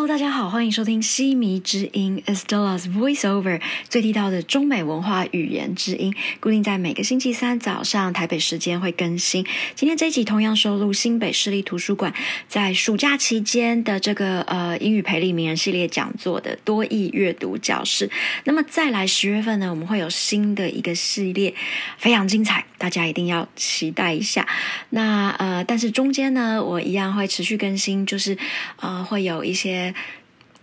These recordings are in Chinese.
Hello，大家好，欢迎收听西迷之音 Estella's Voiceover，最地道的中美文化语言之音，固定在每个星期三早上台北时间会更新。今天这一集同样收录新北市立图书馆在暑假期间的这个呃英语培力名人系列讲座的多义阅读教室。那么再来十月份呢，我们会有新的一个系列，非常精彩，大家一定要期待一下。那呃，但是中间呢，我一样会持续更新，就是呃会有一些。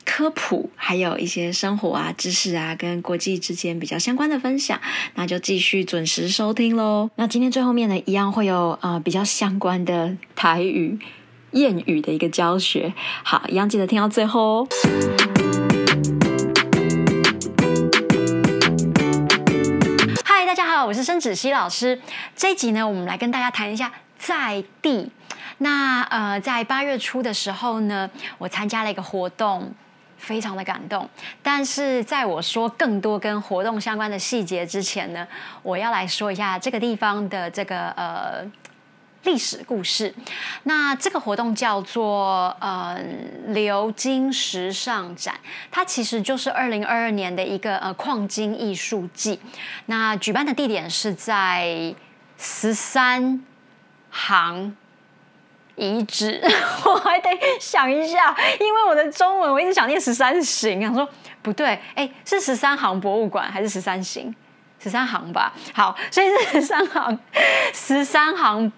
科普，还有一些生活啊、知识啊，跟国际之间比较相关的分享，那就继续准时收听喽。那今天最后面呢，一样会有呃比较相关的台语谚语的一个教学，好，一样记得听到最后哦。嗨，大家好，我是申子熙老师。这一集呢，我们来跟大家谈一下在地。那呃，在八月初的时候呢，我参加了一个活动。非常的感动，但是在我说更多跟活动相关的细节之前呢，我要来说一下这个地方的这个呃历史故事。那这个活动叫做呃鎏金时尚展，它其实就是二零二二年的一个呃矿金艺术季。那举办的地点是在十三行。遗址，我还得想一下，因为我的中文我一直想念十三行，想说不对，哎，是十三行博物馆还是十三行？十三行吧。好，所以是十三行，十三行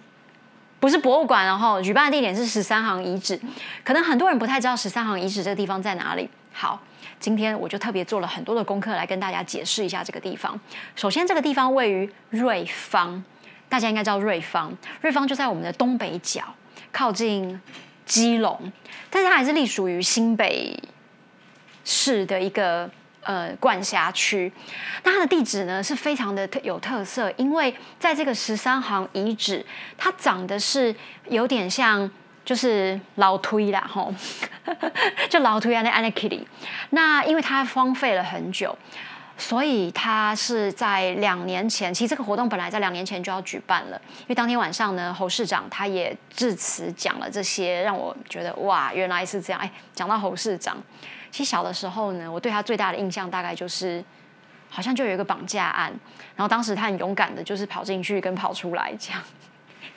不是博物馆，然后举办的地点是十三行遗址。可能很多人不太知道十三行遗址这个地方在哪里。好，今天我就特别做了很多的功课来跟大家解释一下这个地方。首先，这个地方位于瑞芳，大家应该知道瑞芳，瑞芳就在我们的东北角。靠近基隆，但是它还是隶属于新北市的一个呃管辖区。那它的地址呢是非常的有特色，因为在这个十三行遗址，它长的是有点像就是老推啦吼，就老推安那安那 kitty。那因为它荒废了很久。所以他是在两年前，其实这个活动本来在两年前就要举办了，因为当天晚上呢，侯市长他也致辞讲了这些，让我觉得哇，原来是这样。哎，讲到侯市长，其实小的时候呢，我对他最大的印象大概就是，好像就有一个绑架案，然后当时他很勇敢的，就是跑进去跟跑出来这样。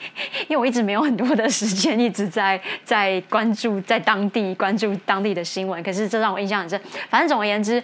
因为我一直没有很多的时间，一直在在关注在当地关注当地的新闻，可是这让我印象很深。反正总而言之。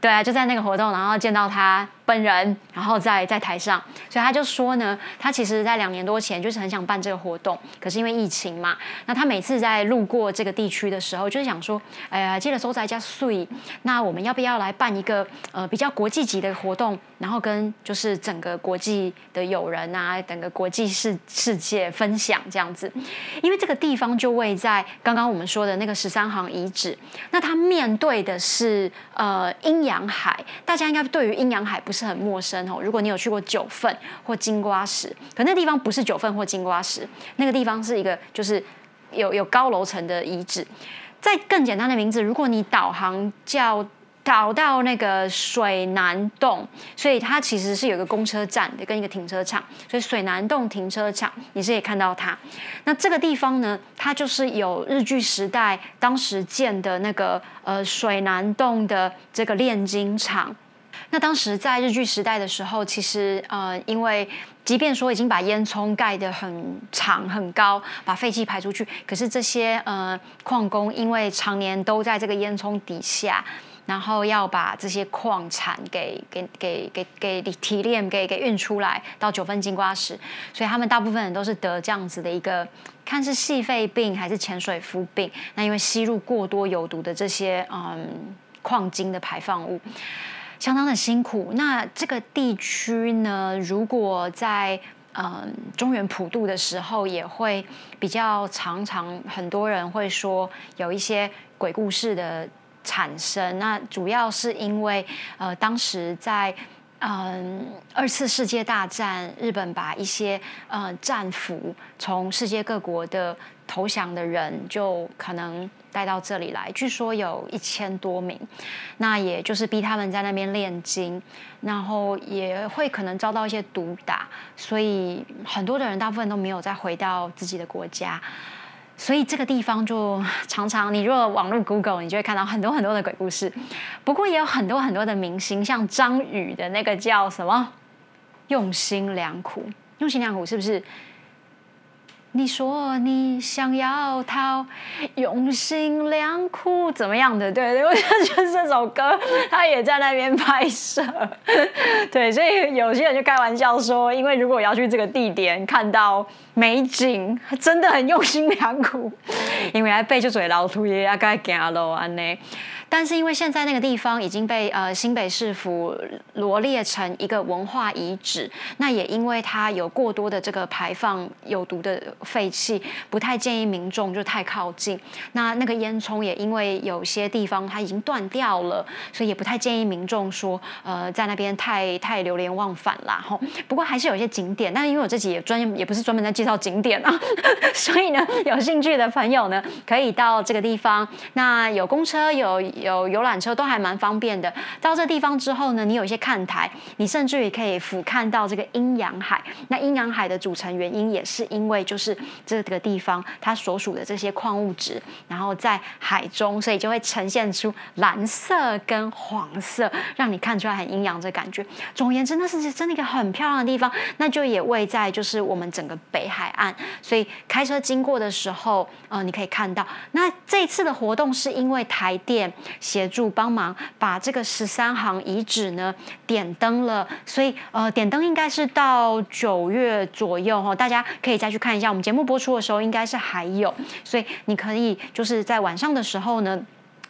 对啊，就在那个活动，然后见到他。本人，然后在在台上，所以他就说呢，他其实在两年多前就是很想办这个活动，可是因为疫情嘛，那他每次在路过这个地区的时候，就是想说，哎呀，记得收在家睡，那我们要不要来办一个呃比较国际级的活动，然后跟就是整个国际的友人啊，整个国际世世界分享这样子，因为这个地方就位在刚刚我们说的那个十三行遗址，那他面对的是呃阴阳海，大家应该对于阴阳海不是。是很陌生哦。如果你有去过九份或金瓜石，可那地方不是九份或金瓜石，那个地方是一个就是有有高楼层的遗址。再更简单的名字，如果你导航叫导到那个水南洞，所以它其实是有一个公车站的跟一个停车场，所以水南洞停车场你是可以看到它。那这个地方呢，它就是有日据时代当时建的那个呃水南洞的这个炼金厂。那当时在日据时代的时候，其实呃，因为即便说已经把烟囱盖得很长很高，把废气排出去，可是这些呃矿工因为常年都在这个烟囱底下，然后要把这些矿产给给给给给提炼给给运出来到九份金瓜石，所以他们大部分人都是得这样子的一个看是细肺病还是潜水夫病。那因为吸入过多有毒的这些嗯矿金的排放物。相当的辛苦。那这个地区呢，如果在嗯中原普渡的时候，也会比较常常很多人会说有一些鬼故事的产生。那主要是因为呃当时在嗯二次世界大战，日本把一些呃战俘从世界各国的投降的人，就可能。带到这里来，据说有一千多名，那也就是逼他们在那边炼金，然后也会可能遭到一些毒打，所以很多的人大部分都没有再回到自己的国家，所以这个地方就常常，你如果网络 Google，你就会看到很多很多的鬼故事。不过也有很多很多的明星，像张宇的那个叫什么“用心良苦”，用心良苦是不是？你说你想要逃，用心良苦怎么样的？对对，我就觉得这首歌他也在那边拍摄，对，所以有些人就开玩笑说，因为如果要去这个地点看到美景，真的很用心良苦，因为还背就嘴老土也要该行路安呢。但是因为现在那个地方已经被呃新北市府罗列成一个文化遗址，那也因为它有过多的这个排放有毒的废气，不太建议民众就太靠近。那那个烟囱也因为有些地方它已经断掉了，所以也不太建议民众说呃在那边太太流连忘返啦。吼，不过还是有一些景点，但是因为我自己也专业也不是专门在介绍景点啊，所以呢有兴趣的朋友呢可以到这个地方。那有公车有。有游览车都还蛮方便的。到这地方之后呢，你有一些看台，你甚至于可以俯瞰到这个阴阳海。那阴阳海的组成原因也是因为就是这个地方它所属的这些矿物质，然后在海中，所以就会呈现出蓝色跟黄色，让你看出来很阴阳这感觉。总而言之，那是真的一个很漂亮的地方。那就也位在就是我们整个北海岸，所以开车经过的时候，呃，你可以看到。那这次的活动是因为台电。协助帮忙把这个十三行遗址呢点灯了，所以呃点灯应该是到九月左右哈，大家可以再去看一下。我们节目播出的时候应该是还有，所以你可以就是在晚上的时候呢。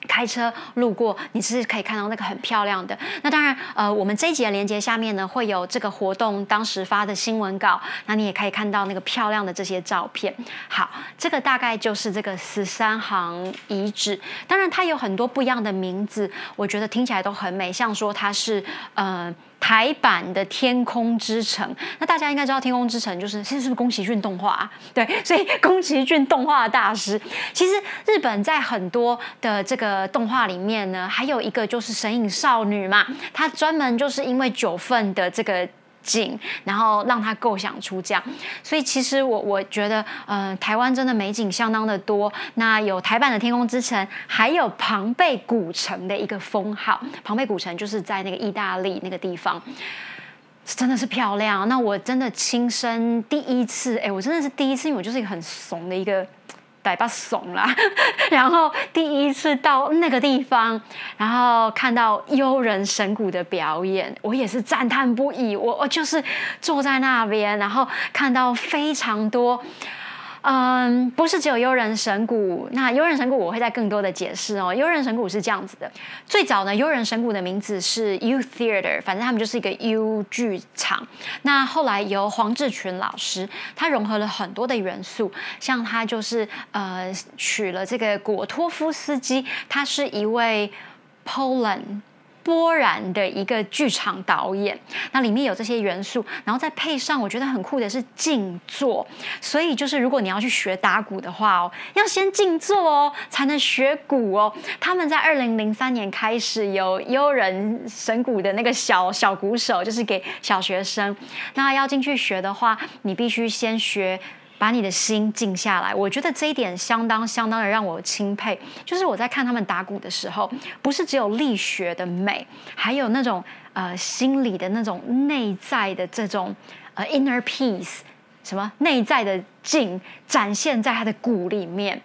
开车路过，你是可以看到那个很漂亮的。那当然，呃，我们这一集的连接下面呢，会有这个活动当时发的新闻稿，那你也可以看到那个漂亮的这些照片。好，这个大概就是这个十三行遗址。当然，它有很多不一样的名字，我觉得听起来都很美，像说它是，呃。台版的《天空之城》，那大家应该知道，《天空之城》就是现在是不是宫崎骏动画？对，所以宫崎骏动画大师。其实日本在很多的这个动画里面呢，还有一个就是《神隐少女》嘛，她专门就是因为九份的这个。景，然后让他构想出这样，所以其实我我觉得，呃，台湾真的美景相当的多。那有台版的天空之城，还有庞贝古城的一个封号。庞贝古城就是在那个意大利那个地方，真的是漂亮。那我真的亲身第一次，哎，我真的是第一次，因为我就是一个很怂的一个。百把怂啦，然后第一次到那个地方，然后看到幽人神谷的表演，我也是赞叹不已。我我就是坐在那边，然后看到非常多。嗯，不是只有幽人神谷。那幽人神谷我会再更多的解释哦。幽人神谷是这样子的，最早呢，幽人神谷的名字是 U Theater，反正他们就是一个 U 剧场。那后来由黄志群老师，他融合了很多的元素，像他就是呃取了这个果托夫斯基，他是一位 Poland。波然的一个剧场导演，那里面有这些元素，然后再配上我觉得很酷的是静坐，所以就是如果你要去学打鼓的话哦，要先静坐哦，才能学鼓哦。他们在二零零三年开始有悠人神鼓的那个小小鼓手，就是给小学生，那要进去学的话，你必须先学。把你的心静下来，我觉得这一点相当相当的让我钦佩。就是我在看他们打鼓的时候，不是只有力学的美，还有那种呃心理的那种内在的这种呃 inner peace，什么内在的静展现在他的鼓里面。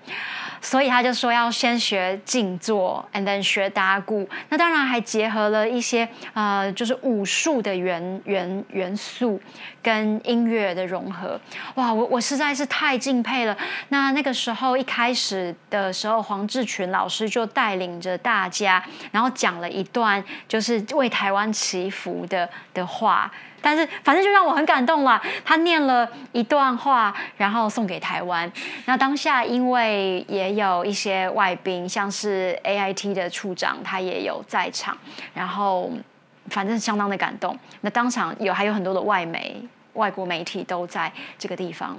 所以他就说要先学静坐，and then 学打鼓。那当然还结合了一些呃，就是武术的元元元素跟音乐的融合。哇，我我实在是太敬佩了。那那个时候一开始的时候，黄志群老师就带领着大家，然后讲了一段就是为台湾祈福的的话。但是反正就让我很感动了。他念了一段话，然后送给台湾。那当下因为也有一些外宾，像是 A I T 的处长，他也有在场。然后反正相当的感动。那当场有还有很多的外媒、外国媒体都在这个地方。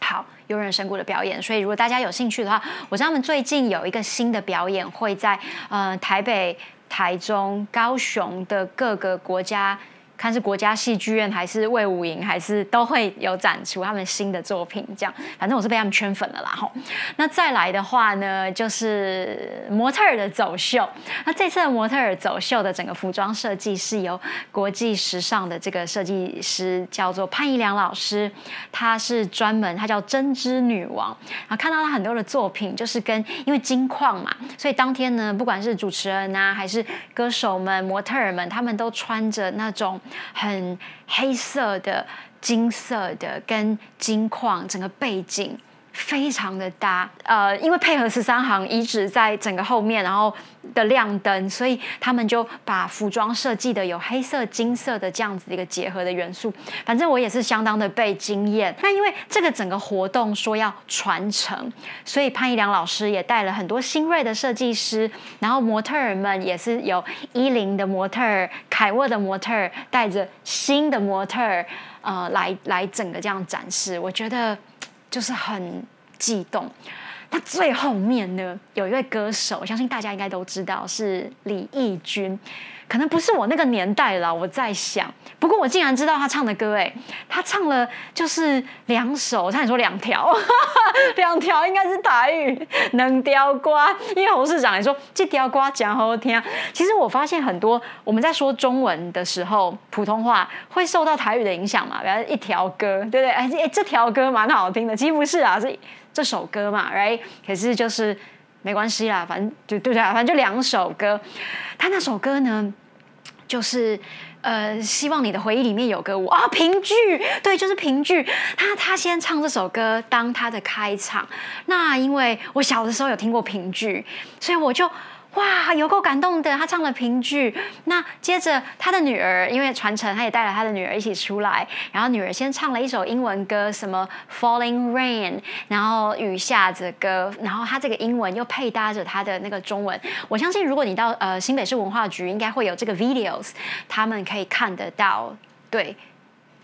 好，悠人神谷的表演。所以如果大家有兴趣的话，我知道他们最近有一个新的表演会在呃台北、台中、高雄的各个国家。看是国家戏剧院还是魏武营，还是都会有展出他们新的作品。这样，反正我是被他们圈粉了啦。吼，那再来的话呢，就是模特儿的走秀。那这次的模特儿走秀的整个服装设计是由国际时尚的这个设计师叫做潘怡良老师，他是专门，他叫针织女王。然后看到他很多的作品，就是跟因为金矿嘛，所以当天呢，不管是主持人啊，还是歌手们、模特儿们，他们都穿着那种。很黑色的、金色的，跟金矿整个背景。非常的搭，呃，因为配合十三行遗址在整个后面，然后的亮灯，所以他们就把服装设计的有黑色、金色的这样子的一个结合的元素。反正我也是相当的被惊艳。那因为这个整个活动说要传承，所以潘一良老师也带了很多新锐的设计师，然后模特儿们也是有伊林的模特儿、凯沃的模特儿，带着新的模特儿，呃，来来整个这样展示。我觉得。就是很激动，那最后面呢，有一位歌手，我相信大家应该都知道是李翊君。可能不是我那个年代了，我在想。不过我竟然知道他唱的歌，哎，他唱了就是两首，差点说两条，两条应该是台语，能雕瓜。因为侯市长也说这雕瓜讲好听。其实我发现很多我们在说中文的时候，普通话会受到台语的影响嘛，比如一条歌，对不对？哎哎，这条歌蛮好听的，其实不是啊，是这首歌嘛，right？可是就是。没关系啦，反正就对不对？反正就两首歌。他那首歌呢，就是呃，希望你的回忆里面有个我啊，评剧，对，就是评剧。他他先唱这首歌当他的开场。那因为我小的时候有听过评剧，所以我就。哇，有够感动的！他唱了评剧，那接着他的女儿，因为传承，他也带了他的女儿一起出来。然后女儿先唱了一首英文歌，什么 Falling Rain，然后雨下着歌。然后他这个英文又配搭着他的那个中文。我相信，如果你到呃新北市文化局，应该会有这个 videos，他们可以看得到。对。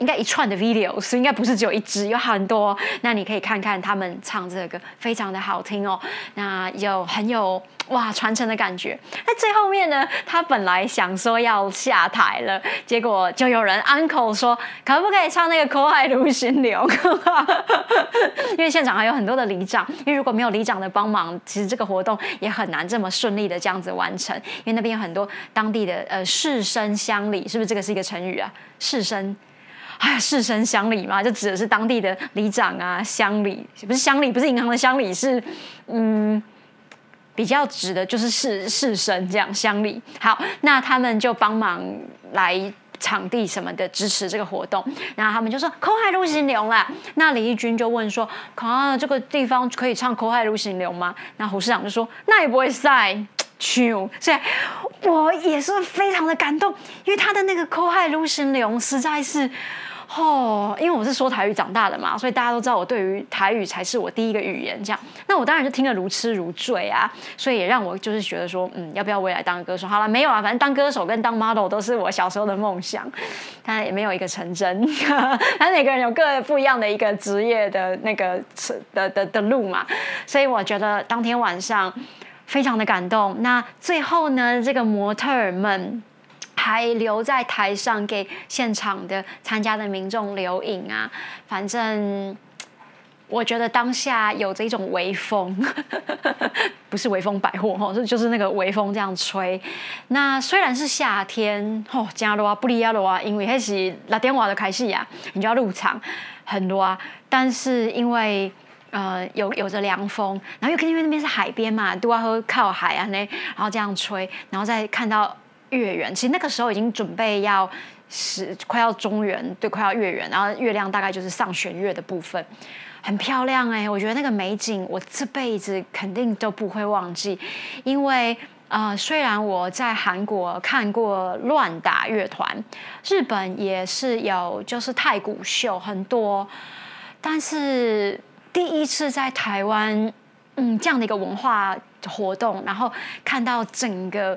应该一串的 videos，应该不是只有一支，有很多。那你可以看看他们唱这个歌，非常的好听哦。那有很有哇传承的感觉。那最后面呢，他本来想说要下台了，结果就有人 uncle 说，可不可以唱那个《口海如心流》？因为现场还有很多的里长，因为如果没有里长的帮忙，其实这个活动也很难这么顺利的这样子完成。因为那边有很多当地的呃士绅乡里，是不是这个是一个成语啊？士绅。哎呀，士绅乡里嘛，就指的是当地的里长啊，乡里不是乡里，不是银行的乡里，是嗯，比较指的就是士士绅这样乡里。好，那他们就帮忙来场地什么的支持这个活动，然后他们就说“口海如行流”啦。那李义军就问说：“啊，这个地方可以唱‘口海如行流’吗？”那胡市长就说：“那也不会塞。”唱，所以我也是非常的感动，因为他的那个“口海如行流”实在是。哦，因为我是说台语长大的嘛，所以大家都知道我对于台语才是我第一个语言。这样，那我当然就听得如痴如醉啊，所以也让我就是觉得说，嗯，要不要未来当歌手？好了，没有啊，反正当歌手跟当 model 都是我小时候的梦想，但也没有一个成真。反正每个人有各不一样的一个职业的那个的的的路嘛，所以我觉得当天晚上非常的感动。那最后呢，这个模特儿们。还留在台上给现场的参加的民众留影啊！反正我觉得当下有着一种微风，不是微风百货哈，是就是那个微风这样吹。那虽然是夏天哦，加罗啊，布利亚罗啊，因为那是拉电话的开戏呀，你就要入场很多啊。但是因为呃有有着凉风，然后又因为那边是海边嘛，都要喝靠海啊那，然后这样吹，然后再看到。月圆，其实那个时候已经准备要是快要中原，对，快要月圆，然后月亮大概就是上弦月的部分，很漂亮哎，我觉得那个美景我这辈子肯定都不会忘记，因为呃，虽然我在韩国看过乱打乐团，日本也是有就是太鼓秀很多，但是第一次在台湾，嗯，这样的一个文化活动，然后看到整个。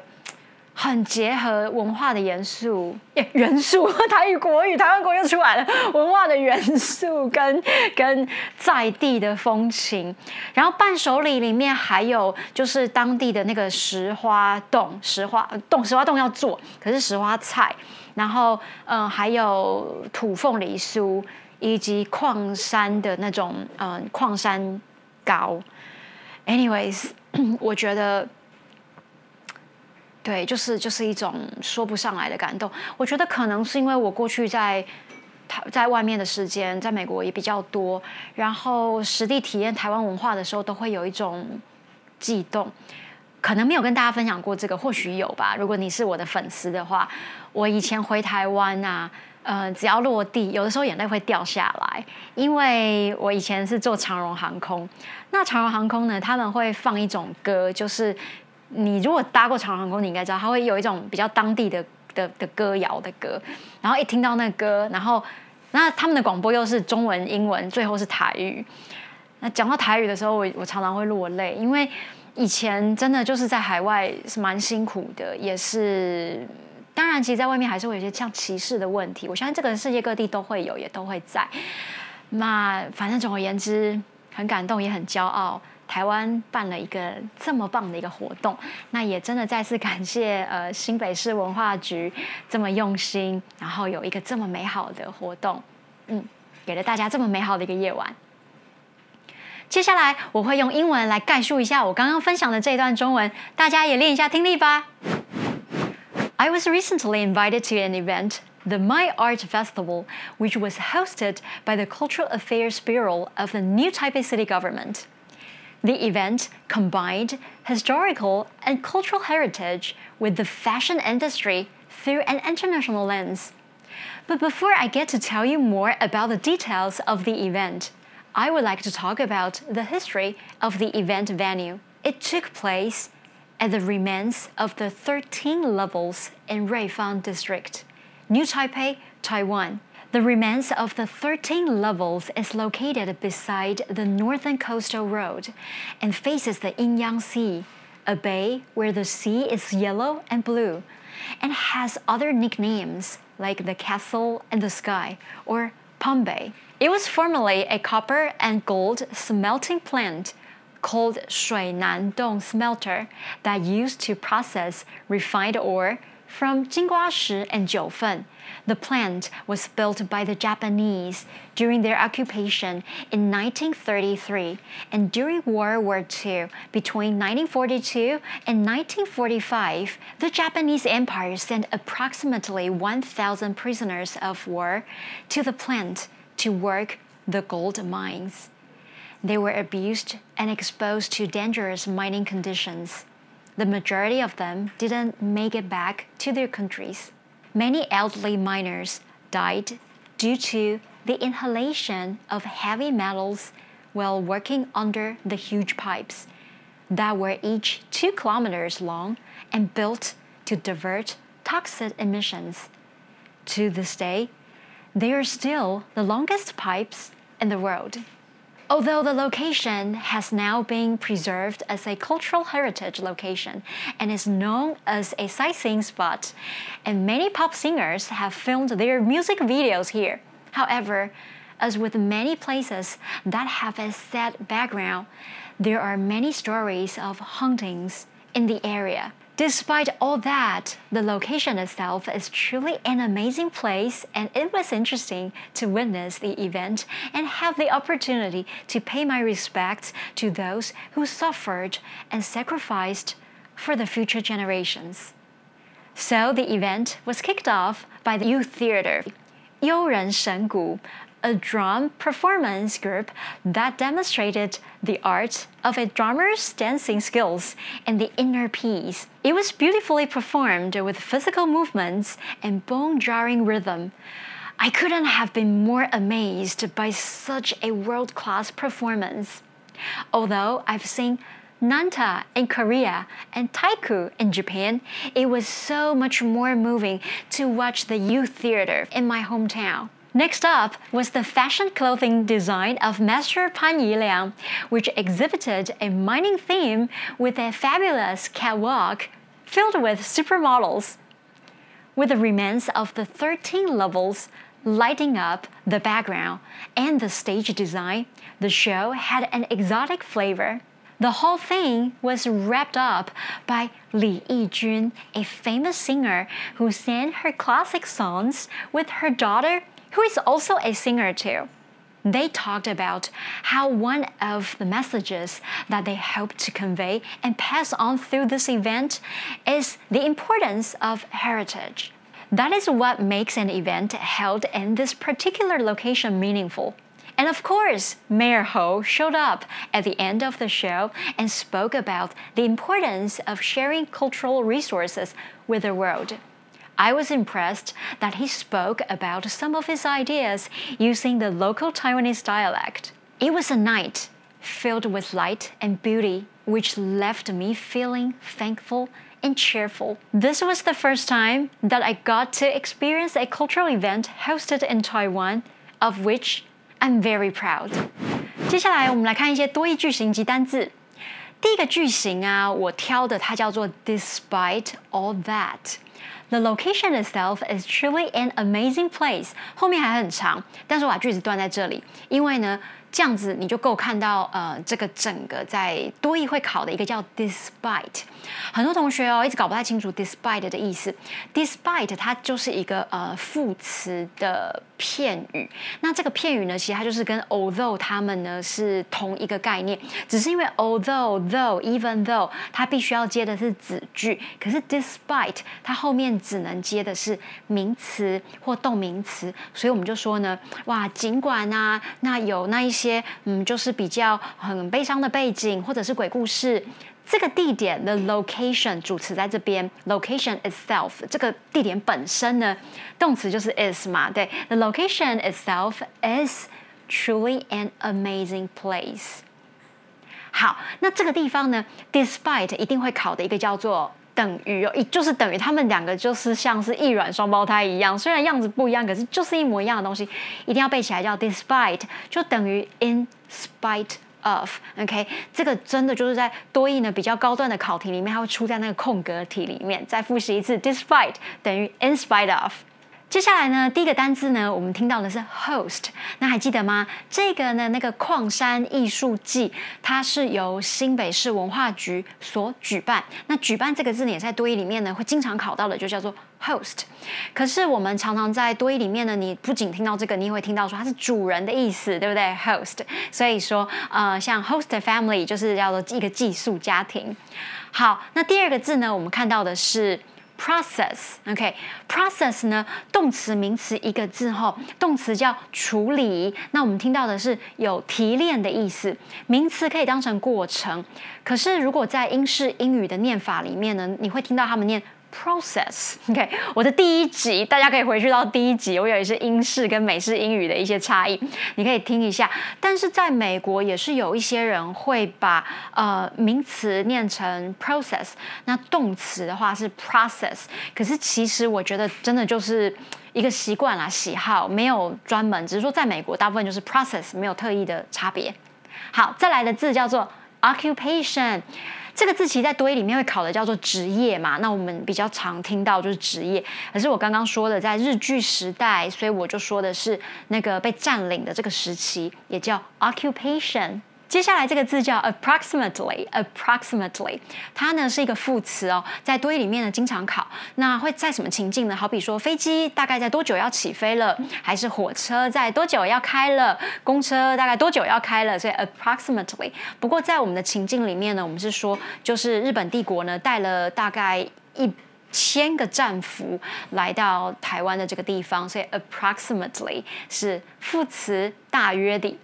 很结合文化的元素，元素 台语国语台湾国又出来了，文化的元素跟跟在地的风情，然后伴手礼里面还有就是当地的那个石花冻，石花冻石花冻要做，可是石花菜，然后嗯还有土凤梨酥，以及矿山的那种嗯矿山糕，anyways，我觉得。对，就是就是一种说不上来的感动。我觉得可能是因为我过去在台在外面的时间，在美国也比较多，然后实地体验台湾文化的时候，都会有一种悸动。可能没有跟大家分享过这个，或许有吧。如果你是我的粉丝的话，我以前回台湾啊，呃，只要落地，有的时候眼泪会掉下来，因为我以前是坐长荣航空。那长荣航空呢，他们会放一种歌，就是。你如果搭过长航空，你应该知道，它会有一种比较当地的的的歌谣的歌，然后一听到那歌，然后那他们的广播又是中文、英文，最后是台语。那讲到台语的时候，我我常常会落泪，因为以前真的就是在海外是蛮辛苦的，也是当然，其实在外面还是会有一些像歧视的问题。我相信这个世界各地都会有，也都会在。那反正总而言之，很感动，也很骄傲。台湾办了一个这么棒的一个活动，那也真的再次感谢呃新北市文化局这么用心，然后有一个这么美好的活动，嗯，给了大家这么美好的一个夜晚。接下来我会用英文来概述一下我刚刚分享的这段中文，大家也练一下听力吧。I was recently invited to an event. The My Art Festival, which was hosted by the Cultural Affairs Bureau of the New Taipei City Government. The event combined historical and cultural heritage with the fashion industry through an international lens. But before I get to tell you more about the details of the event, I would like to talk about the history of the event venue. It took place at the remains of the 13 levels in Ruifang District, New Taipei, Taiwan. The remains of the 13 levels is located beside the northern coastal road and faces the Yinyang Sea, a bay where the sea is yellow and blue, and has other nicknames like the Castle and the Sky or Bay. It was formerly a copper and gold smelting plant called Shui Nan Shuinandong Smelter that used to process refined ore from Jingguashi and Jiufen the plant was built by the Japanese during their occupation in 1933 and during World War II. Between 1942 and 1945, the Japanese Empire sent approximately 1,000 prisoners of war to the plant to work the gold mines. They were abused and exposed to dangerous mining conditions. The majority of them didn't make it back to their countries. Many elderly miners died due to the inhalation of heavy metals while working under the huge pipes that were each two kilometers long and built to divert toxic emissions. To this day, they are still the longest pipes in the world. Although the location has now been preserved as a cultural heritage location and is known as a sightseeing spot, and many pop singers have filmed their music videos here. However, as with many places that have a sad background, there are many stories of hauntings in the area. Despite all that, the location itself is truly an amazing place, and it was interesting to witness the event and have the opportunity to pay my respects to those who suffered and sacrificed for the future generations. So the event was kicked off by the youth theater, 悠人神谷, a drum performance group that demonstrated the art of a drummer's dancing skills and the inner peace. It was beautifully performed with physical movements and bone jarring rhythm. I couldn't have been more amazed by such a world class performance. Although I've seen Nanta in Korea and Taiku in Japan, it was so much more moving to watch the youth theater in my hometown. Next up was the fashion clothing design of Master Pan Yiliang, which exhibited a mining theme with a fabulous catwalk filled with supermodels. With the remains of the 13 levels lighting up the background and the stage design, the show had an exotic flavor. The whole thing was wrapped up by Li Yijun, a famous singer who sang her classic songs with her daughter, who is also a singer too. They talked about how one of the messages that they hope to convey and pass on through this event is the importance of heritage. That is what makes an event held in this particular location meaningful. And of course, Mayor Ho showed up at the end of the show and spoke about the importance of sharing cultural resources with the world. I was impressed that he spoke about some of his ideas using the local Taiwanese dialect. It was a night filled with light and beauty, which left me feeling thankful and cheerful. This was the first time that I got to experience a cultural event hosted in Taiwan, of which I'm very proud. 接下来我们来看一些多义句型及单字。 第一个句型啊，我挑的它叫做 Despite all that。The location itself is truly an amazing place。后面还很长，但是我把句子断在这里，因为呢。这样子你就够看到，呃，这个整个在多义会考的一个叫 despite，很多同学哦一直搞不太清楚 despite 的意思。despite 它就是一个呃副词的片语，那这个片语呢，其实它就是跟 although 他们呢是同一个概念，只是因为 although though even though 它必须要接的是子句，可是 despite 它后面只能接的是名词或动名词，所以我们就说呢，哇，尽管啊，那有那一。些嗯，就是比较很悲伤的背景，或者是鬼故事。这个地点的 location 主词在这边，location itself 这个地点本身呢，动词就是 is 嘛，对，the location itself is truly an amazing place。好，那这个地方呢，despite 一定会考的一个叫做。等于哦，就是等于，他们两个就是像是异卵双胞胎一样，虽然样子不一样，可是就是一模一样的东西，一定要背起来，叫 despite，就等于 in spite of，OK，这个真的就是在多义呢比较高段的考题里面，它会出在那个空格题里面。再复习一次，despite 等于 in spite of。接下来呢，第一个单字呢，我们听到的是 host，那还记得吗？这个呢，那个矿山艺术季，它是由新北市文化局所举办。那举办这个字呢，也在多义里面呢，会经常考到的，就叫做 host。可是我们常常在多义里面呢，你不仅听到这个，你也会听到说它是主人的意思，对不对？host。所以说，呃，像 host family 就是叫做一个寄宿家庭。好，那第二个字呢，我们看到的是。process，OK，process 呢，动词名词一个字后，动词叫处理。那我们听到的是有提炼的意思，名词可以当成过程。可是如果在英式英语的念法里面呢，你会听到他们念。Process，OK，我的第一集大家可以回去到第一集，我有一些英式跟美式英语的一些差异，你可以听一下。但是在美国也是有一些人会把呃名词念成 process，那动词的话是 process。可是其实我觉得真的就是一个习惯啦，喜好没有专门，只是说在美国大部分就是 process，没有特意的差别。好，再来的字叫做 occupation。这个字其实，在多一里面会考的叫做职业嘛，那我们比较常听到就是职业。可是我刚刚说的，在日据时代，所以我就说的是那个被占领的这个时期，也叫 occupation。接下来这个字叫 approximately，approximately，它呢是一个副词哦，在多义里面呢经常考。那会在什么情境呢？好比说飞机大概在多久要起飞了，还是火车在多久要开了，公车大概多久要开了？所以 approximately。不过在我们的情境里面呢，我们是说就是日本帝国呢带了大概一千个战俘来到台湾的这个地方，所以 approximately 是副词大约的。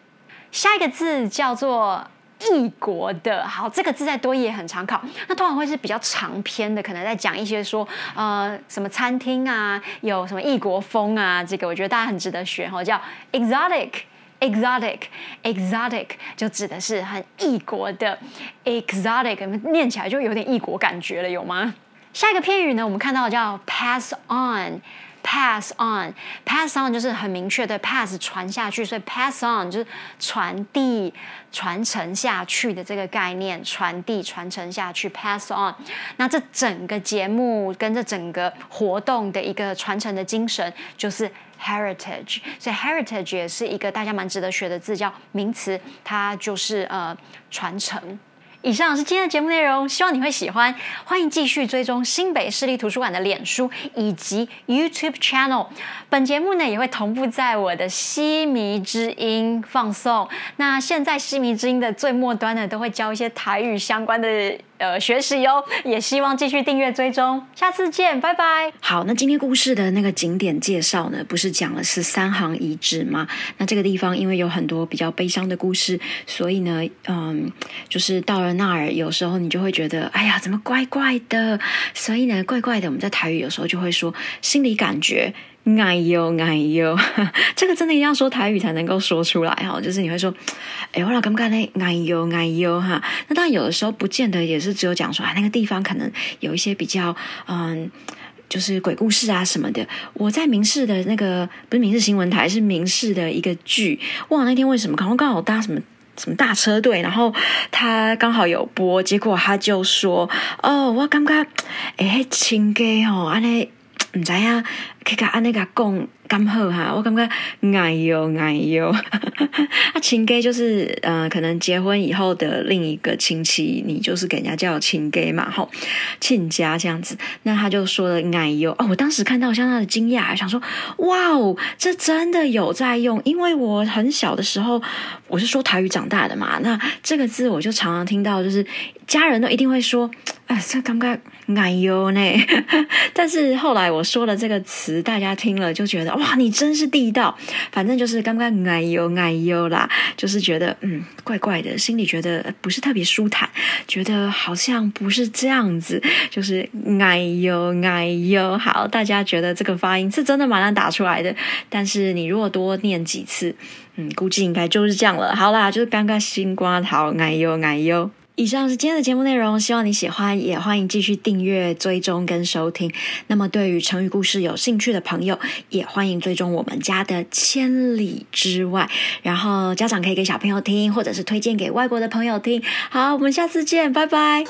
下一个字叫做异国的，好，这个字在多也很常考，那通常会是比较长篇的，可能在讲一些说，呃，什么餐厅啊，有什么异国风啊，这个我觉得大家很值得学哈，叫 exotic，exotic，exotic，就指的是很异国的 exotic，念起来就有点异国感觉了，有吗？下一个片语呢，我们看到叫 pass on。Pass on，pass on 就是很明确的 pass 传下去，所以 pass on 就是传递、传承下去的这个概念，传递、传承下去，pass on。那这整个节目跟这整个活动的一个传承的精神就是 heritage，所以 heritage 也是一个大家蛮值得学的字，叫名词，它就是呃传承。以上是今天的节目内容，希望你会喜欢。欢迎继续追踪新北市立图书馆的脸书以及 YouTube channel。本节目呢也会同步在我的西迷之音放送。那现在西迷之音的最末端呢，都会教一些台语相关的。呃，学习哟，也希望继续订阅追踪，下次见，拜拜。好，那今天故事的那个景点介绍呢，不是讲了是三行遗址吗？那这个地方因为有很多比较悲伤的故事，所以呢，嗯，就是到了那儿，有时候你就会觉得，哎呀，怎么怪怪的？所以呢，怪怪的，我们在台语有时候就会说心理感觉。哎呦哎呦，这个真的一定要说台语才能够说出来哈，就是你会说，哎，我老刚刚那哎呦哎呦哈，那当然有的时候不见得也是只有讲说啊那个地方可能有一些比较嗯，就是鬼故事啊什么的。我在明视的那个不是明视新闻台，是明视的一个剧，忘了那天为什么，可能刚好搭什么什么大车队，然后他刚好有播，结果他就说，哦，我刚刚哎亲家哦，安尼唔知啊。可以按那个讲刚好哈，我感觉哎呦哎呦，啊亲家就是呃，可能结婚以后的另一个亲戚，你就是给人家叫亲家嘛，吼亲家这样子。那他就说了哎呦哦，我当时看到相当的惊讶，想说哇哦，这真的有在用，因为我很小的时候我是说台语长大的嘛，那这个字我就常常听到，就是家人都一定会说，哎，这刚刚哎呦呢，但是后来我说了这个词。大家听了就觉得哇，你真是地道。反正就是刚刚哎呦哎呦啦，就是觉得嗯怪怪的，心里觉得不是特别舒坦，觉得好像不是这样子，就是哎呦哎呦。好，大家觉得这个发音是真的蛮难打出来的，但是你如果多念几次，嗯，估计应该就是这样了。好啦，就是刚刚新瓜桃哎呦哎呦。以上是今天的节目内容，希望你喜欢，也欢迎继续订阅、追踪跟收听。那么，对于成语故事有兴趣的朋友，也欢迎追踪我们家的千里之外。然后，家长可以给小朋友听，或者是推荐给外国的朋友听。好，我们下次见，拜拜。